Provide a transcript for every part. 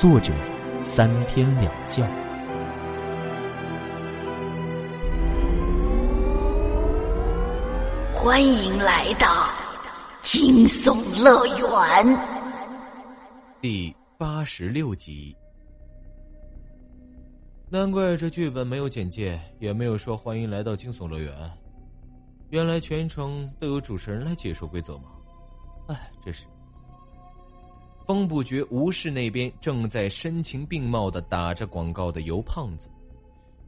作者三天两觉。欢迎来到惊悚乐园第八十六集。难怪这剧本没有简介，也没有说欢迎来到惊悚乐园。原来全程都有主持人来解说规则吗？哎，真是。风不觉吴氏那边正在声情并茂的打着广告的尤胖子。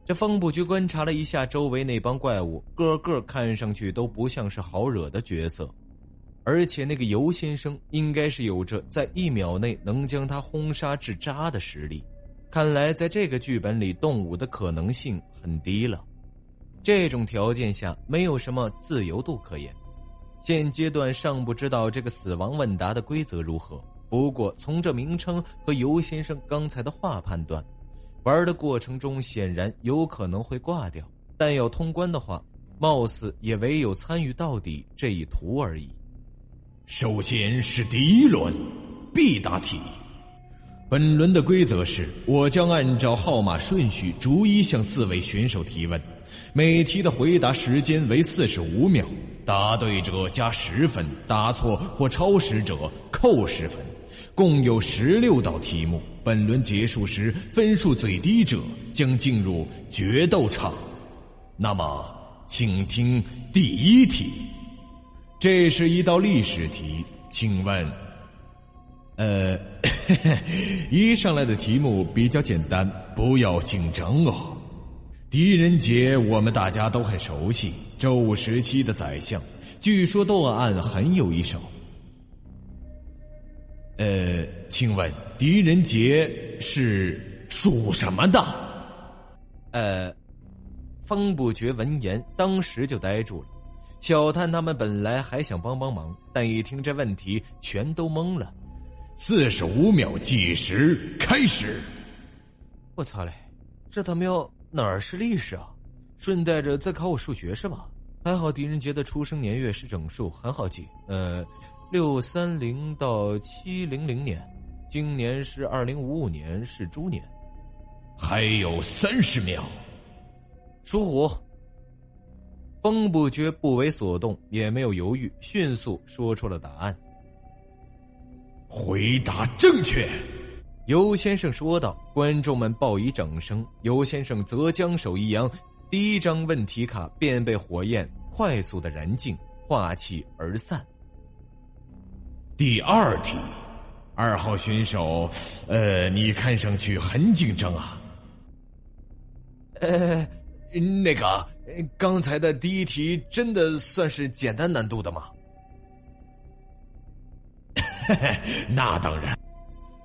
这风不觉观察了一下周围那帮怪物，个个看上去都不像是好惹的角色，而且那个尤先生应该是有着在一秒内能将他轰杀至渣的实力。看来在这个剧本里，动武的可能性很低了。这种条件下没有什么自由度可言，现阶段尚不知道这个死亡问答的规则如何。不过从这名称和尤先生刚才的话判断，玩的过程中显然有可能会挂掉，但要通关的话，貌似也唯有参与到底这一途而已。首先是第一轮必答题，本轮的规则是我将按照号码顺序逐一向四位选手提问。每题的回答时间为四十五秒，答对者加十分，答错或超时者扣十分，共有十六道题目。本轮结束时，分数最低者将进入决斗场。那么，请听第一题，这是一道历史题，请问，呃，一上来的题目比较简单，不要紧张哦。狄仁杰，我们大家都很熟悉。周武时期的宰相，据说断案很有一手。呃，请问狄仁杰是属什么的？呃，方不觉闻言，当时就呆住了。小探他们本来还想帮帮忙，但一听这问题，全都懵了。四十五秒计时开始。我操嘞，这他喵！哪儿是历史啊？顺带着再考我数学是吧？还好狄仁杰的出生年月是整数，很好记。呃，六三零到七零零年，今年是二零五五年，是猪年。还有三十秒，属虎。风不觉不为所动，也没有犹豫，迅速说出了答案。回答正确。尤先生说道：“观众们报以掌声。”尤先生则将手一扬，第一张问题卡便被火焰快速的燃尽，化气而散。第二题，二号选手，呃，你看上去很紧张啊。呃，那个，刚才的第一题真的算是简单难度的吗？那当然。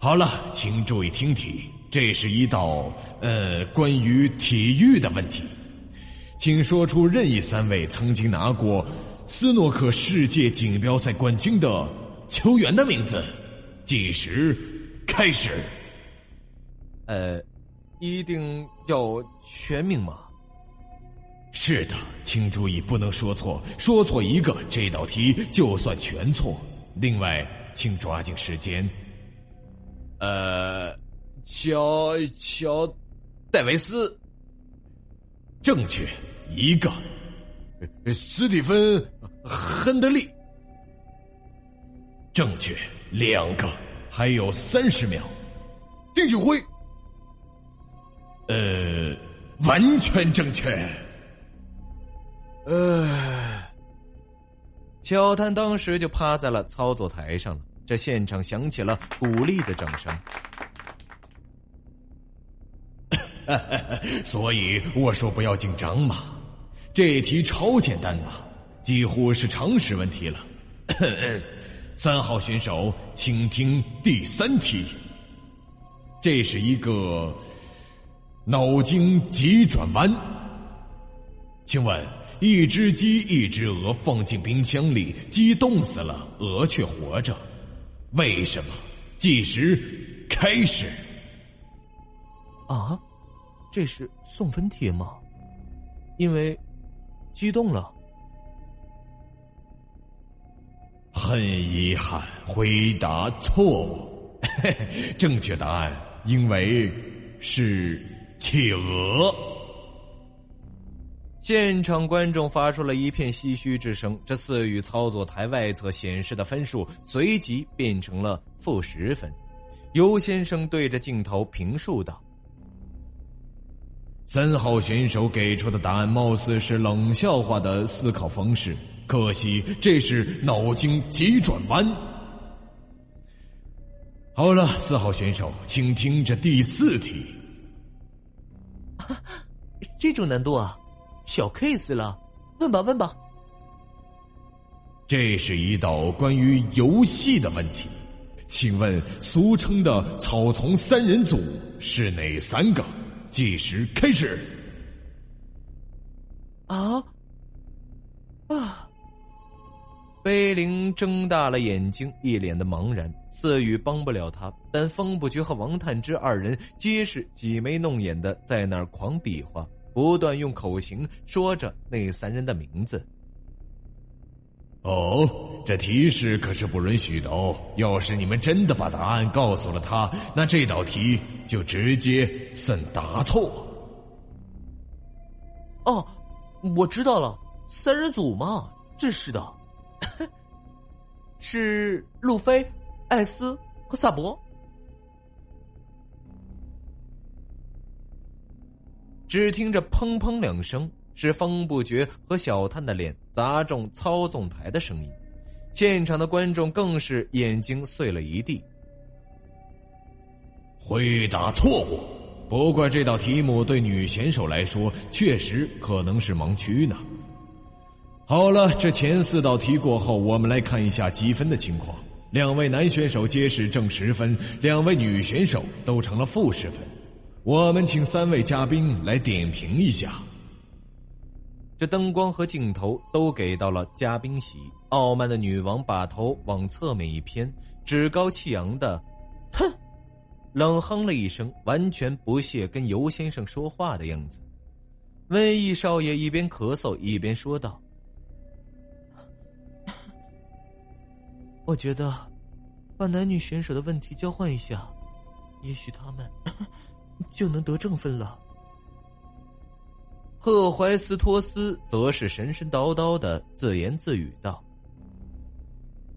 好了，请注意听题。这是一道呃关于体育的问题，请说出任意三位曾经拿过斯诺克世界锦标赛冠军的球员的名字。计时开始。呃，一定要全名吗？是的，请注意不能说错，说错一个这道题就算全错。另外，请抓紧时间。呃，乔乔戴维斯，正确一个。斯蒂芬亨德利，正确两个，还有三十秒。丁俊晖，呃，完全正确。呃，小谭当时就趴在了操作台上了。这现场响起了鼓励的掌声，所以我说不要紧张嘛。这题超简单嘛，几乎是常识问题了。三号选手，请听第三题。这是一个脑筋急转弯。请问，一只鸡、一只鹅放进冰箱里，鸡冻死了，鹅却活着，为什么？计时开始。啊，这是送分题吗？因为激动了。很遗憾，回答错误。正确答案，因为是企鹅。现场观众发出了一片唏嘘之声。这四语操作台外侧显示的分数随即变成了负十分。尤先生对着镜头评述道：“三号选手给出的答案貌似是冷笑话的思考方式。”可惜，这是脑筋急转弯。好了，四号选手，请听着第四题。这种难度啊，小 case 了，问吧，问吧。这是一道关于游戏的问题，请问俗称的草丛三人组是哪三个？计时开始。啊啊！碑林睁大了眼睛，一脸的茫然。四雨帮不了他，但风不觉和王探之二人皆是挤眉弄眼的在那儿狂比划，不断用口型说着那三人的名字。哦，这提示可是不允许的哦！要是你们真的把答案告诉了他，那这道题就直接算答错。哦，我知道了，三人组嘛，真是的。是路飞、艾斯和萨博。只听着砰砰两声，是风不觉和小探的脸砸中操纵台的声音，现场的观众更是眼睛碎了一地。回答错误，不过这道题目对女选手来说确实可能是盲区呢。好了，这前四道题过后，我们来看一下积分的情况。两位男选手皆是正十分，两位女选手都成了负十分。我们请三位嘉宾来点评一下。这灯光和镜头都给到了嘉宾席。傲慢的女王把头往侧面一偏，趾高气扬的，哼，冷哼了一声，完全不屑跟尤先生说话的样子。瘟疫少爷一边咳嗽一边说道。我觉得，把男女选手的问题交换一下，也许他们就能得正分了。赫怀斯托斯则是神神叨叨的自言自语道：“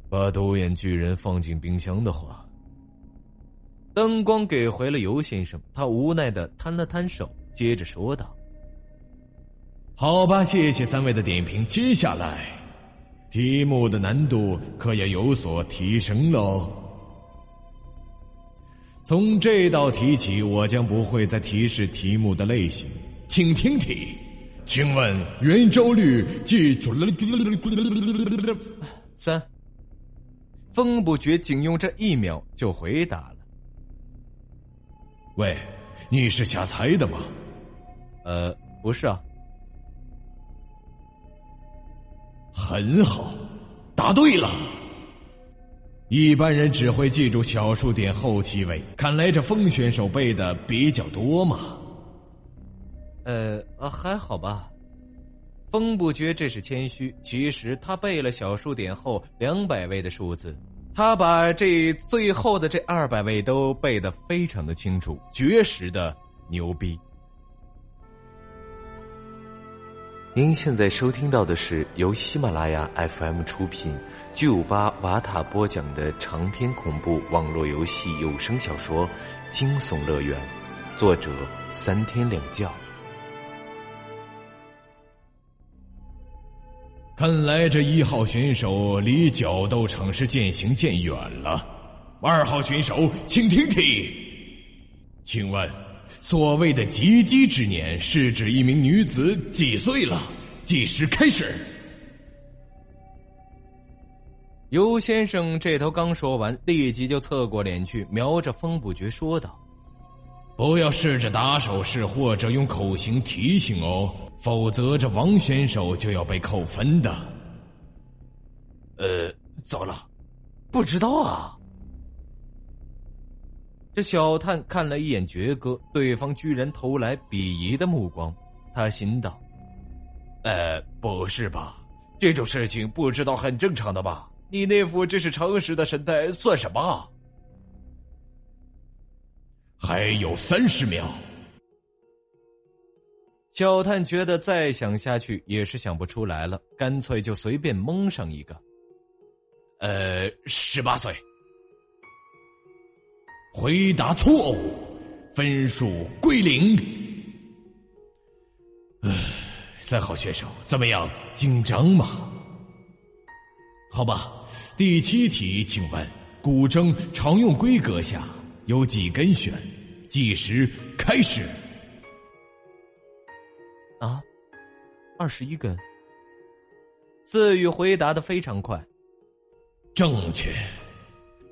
把独眼巨人放进冰箱的话。”灯光给回了尤先生，他无奈的摊了摊手，接着说道：“好吧，谢谢三位的点评，接下来。”题目的难度可要有所提升喽。从这道题起，我将不会再提示题目的类型，请听题。请问圆周率记准了？三。风不觉仅用这一秒就回答了。喂，你是瞎猜的吗？呃，不是啊。很好，答对了。一般人只会记住小数点后七位，看来这风选手背的比较多嘛。呃，还好吧。风不觉这是谦虚，其实他背了小数点后两百位的数字，他把这最后的这二百位都背得非常的清楚，绝实的牛逼。您现在收听到的是由喜马拉雅 FM 出品、巨五八瓦塔播讲的长篇恐怖网络游戏有声小说《惊悚乐园》，作者三天两觉。看来这一号选手离角斗场是渐行渐远了。二号选手，请听题，请问。所谓的“及笄之年”是指一名女子几岁了？计时开始。尤先生这头刚说完，立即就侧过脸去，瞄着风不觉说道：“不要试着打手势或者用口型提醒哦，否则这王选手就要被扣分的。呃，糟了，不知道啊。这小探看了一眼爵哥，对方居然投来鄙夷的目光，他心道：“呃，不是吧？这种事情不知道很正常的吧？你那副这是常识的神态算什么？”还有三十秒，小探觉得再想下去也是想不出来了，干脆就随便蒙上一个。呃，十八岁。回答错误，分数归零。唉，三号选手怎么样？紧张吗？好吧，第七题，请问古筝常用规格下？有几根弦？计时开始。啊，二十一根。四宇回答的非常快，正确。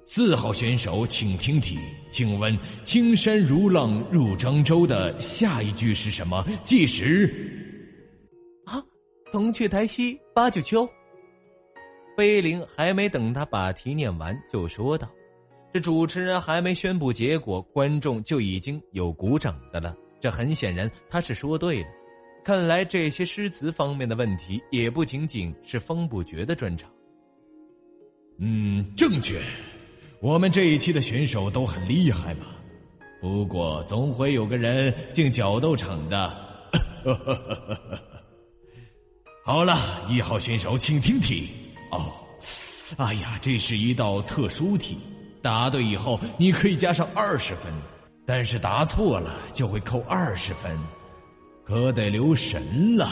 四号选手，请听题，请问“青山如浪入漳州”的下一句是什么？计时。啊，铜雀台西八九秋。碑林还没等他把题念完，就说道。主持人还没宣布结果，观众就已经有鼓掌的了。这很显然他是说对了。看来这些诗词方面的问题也不仅仅是风不绝的专长。嗯，正确。我们这一期的选手都很厉害嘛。不过总会有个人进角斗场的。好了，一号选手，请听题。哦，哎呀，这是一道特殊题。答对以后，你可以加上二十分，但是答错了就会扣二十分，可得留神了。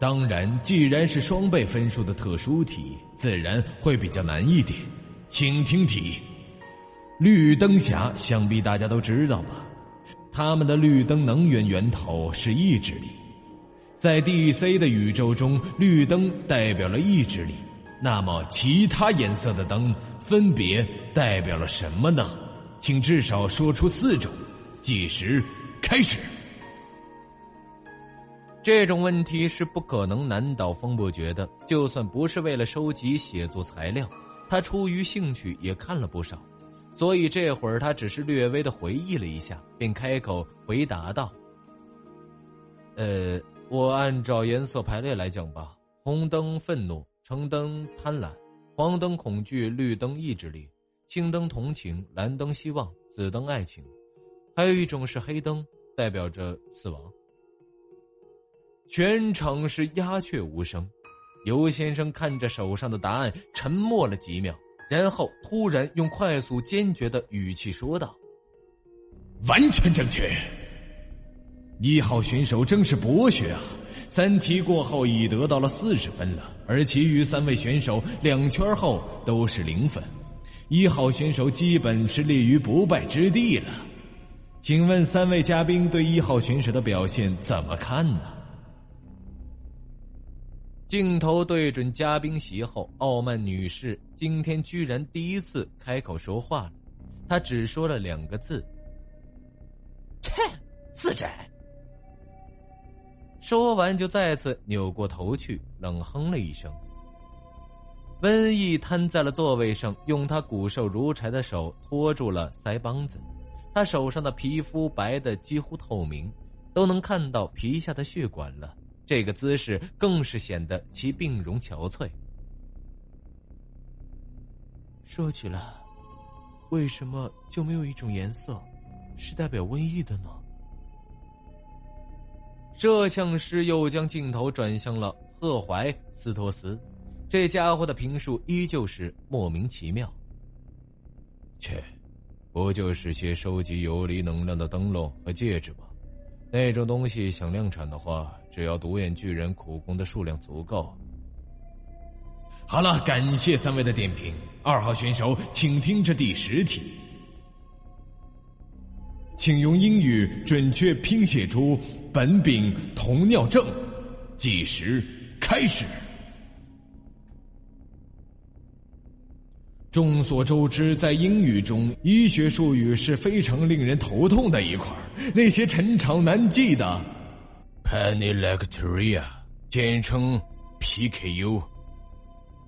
当然，既然是双倍分数的特殊题，自然会比较难一点。请听题：绿灯侠，想必大家都知道吧？他们的绿灯能源源头是意志力，在 DC 的宇宙中，绿灯代表了意志力。那么，其他颜色的灯分别代表了什么呢？请至少说出四种。计时开始。这种问题是不可能难倒风不绝的。就算不是为了收集写作材料，他出于兴趣也看了不少。所以这会儿他只是略微的回忆了一下，便开口回答道：“呃，我按照颜色排列来讲吧。红灯愤怒。”橙灯贪婪，黄灯恐惧，绿灯意志力，青灯同情，蓝灯希望，紫灯爱情，还有一种是黑灯，代表着死亡。全场是鸦雀无声，尤先生看着手上的答案，沉默了几秒，然后突然用快速坚决的语气说道：“完全正确。一号选手真是博学啊！”三题过后已得到了四十分了，而其余三位选手两圈后都是零分，一号选手基本是立于不败之地了。请问三位嘉宾对一号选手的表现怎么看呢？镜头对准嘉宾席后，傲慢女士今天居然第一次开口说话了，她只说了两个字：“切，自窄。”说完，就再次扭过头去，冷哼了一声。瘟疫瘫在了座位上，用他骨瘦如柴的手托住了腮帮子。他手上的皮肤白的几乎透明，都能看到皮下的血管了。这个姿势更是显得其病容憔悴。说起来，为什么就没有一种颜色，是代表瘟疫的呢？摄像师又将镜头转向了赫怀斯托斯，这家伙的评述依旧是莫名其妙。切，不就是些收集游离能量的灯笼和戒指吗？那种东西想量产的话，只要独眼巨人苦工的数量足够。好了，感谢三位的点评。二号选手，请听这第十题。请用英语准确拼写出苯丙酮尿症。计时开始。众所周知，在英语中，医学术语是非常令人头痛的一块那些陈长难记的，panelectria，简称 PKU。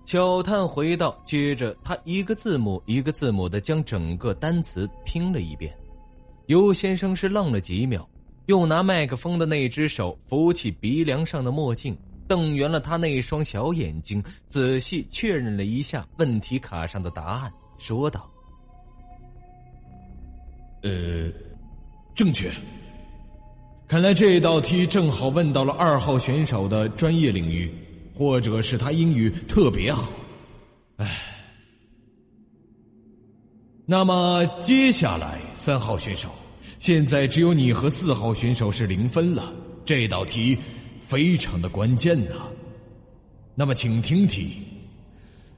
小探回到，接着他一个字母一个字母的将整个单词拼了一遍。尤先生是愣了几秒，又拿麦克风的那只手扶起鼻梁上的墨镜。瞪圆了他那双小眼睛，仔细确认了一下问题卡上的答案，说道：“呃，正确。看来这道题正好问到了二号选手的专业领域，或者是他英语特别好。唉，那么接下来三号选手，现在只有你和四号选手是零分了。这道题。”非常的关键呐，那么请听题，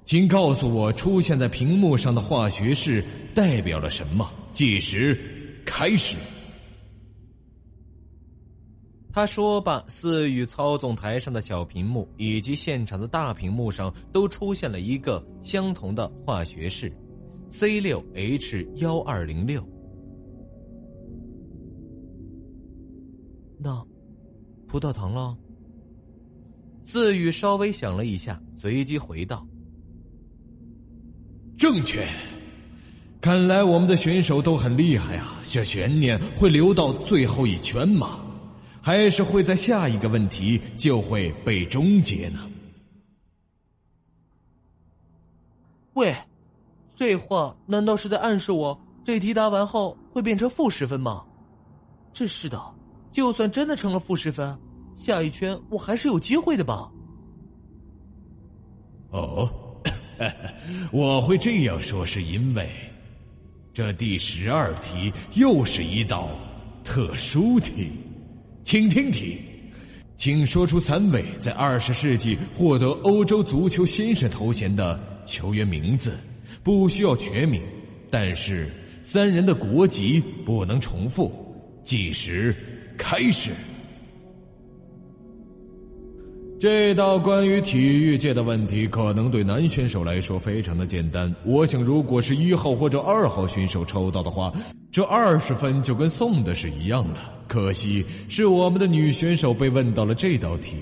请告诉我出现在屏幕上的化学式代表了什么？计时开始。他说罢，四与操纵台上的小屏幕以及现场的大屏幕上都出现了一个相同的化学式：C 六 H 幺二零六。那。葡萄糖了。自语稍微想了一下，随即回道：“正确。看来我们的选手都很厉害啊！这悬念会留到最后一圈吗？还是会在下一个问题就会被终结呢？”喂，这话难道是在暗示我这题答完后会变成负十分吗？真是的。就算真的成了负十分，下一圈我还是有机会的吧？哦，我会这样说是因为，这第十二题又是一道特殊题，请听题，请说出三位在二十世纪获得欧洲足球先生头衔的球员名字，不需要全名，但是三人的国籍不能重复，计时。开始，这道关于体育界的问题可能对男选手来说非常的简单。我想，如果是一号或者二号选手抽到的话，这二十分就跟送的是一样了。可惜是我们的女选手被问到了这道题。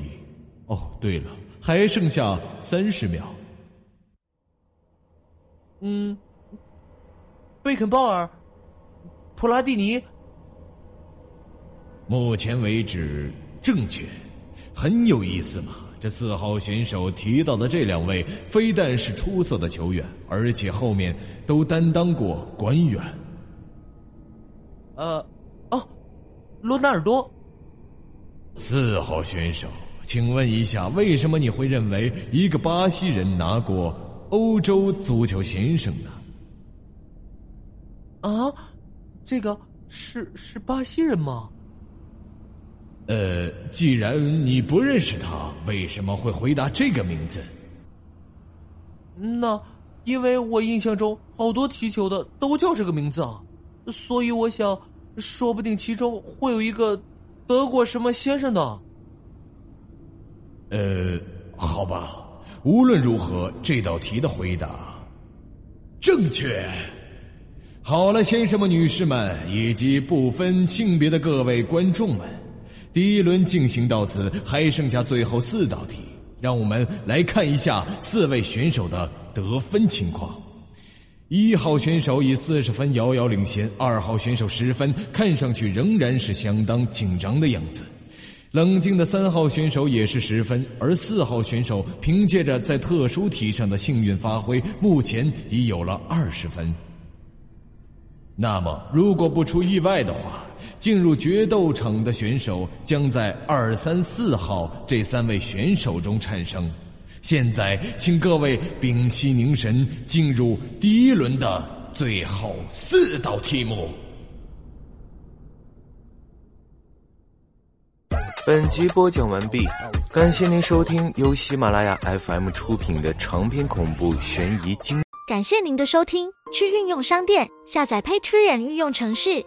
哦，对了，还剩下三十秒。嗯，贝肯鲍尔，普拉蒂尼。目前为止正确，很有意思嘛。这四号选手提到的这两位，非但是出色的球员，而且后面都担当过官员。呃，哦，罗纳尔多。四号选手，请问一下，为什么你会认为一个巴西人拿过欧洲足球先生呢？啊，这个是是巴西人吗？呃，既然你不认识他，为什么会回答这个名字？那因为我印象中好多踢球的都叫这个名字啊，所以我想，说不定其中会有一个德国什么先生的。呃，好吧，无论如何，这道题的回答正确。好了，先生们、女士们以及不分性别的各位观众们。第一轮进行到此，还剩下最后四道题，让我们来看一下四位选手的得分情况。一号选手以四十分遥遥领先，二号选手十分，看上去仍然是相当紧张的样子。冷静的三号选手也是十分，而四号选手凭借着在特殊题上的幸运发挥，目前已有了二十分。那么，如果不出意外的话，进入决斗场的选手将在二、三、四号这三位选手中产生。现在，请各位屏息凝神，进入第一轮的最后四道题目。本集播讲完毕，感谢您收听由喜马拉雅 FM 出品的长篇恐怖悬疑惊。感谢您的收听，去运用商店下载 Patreon 运用城市，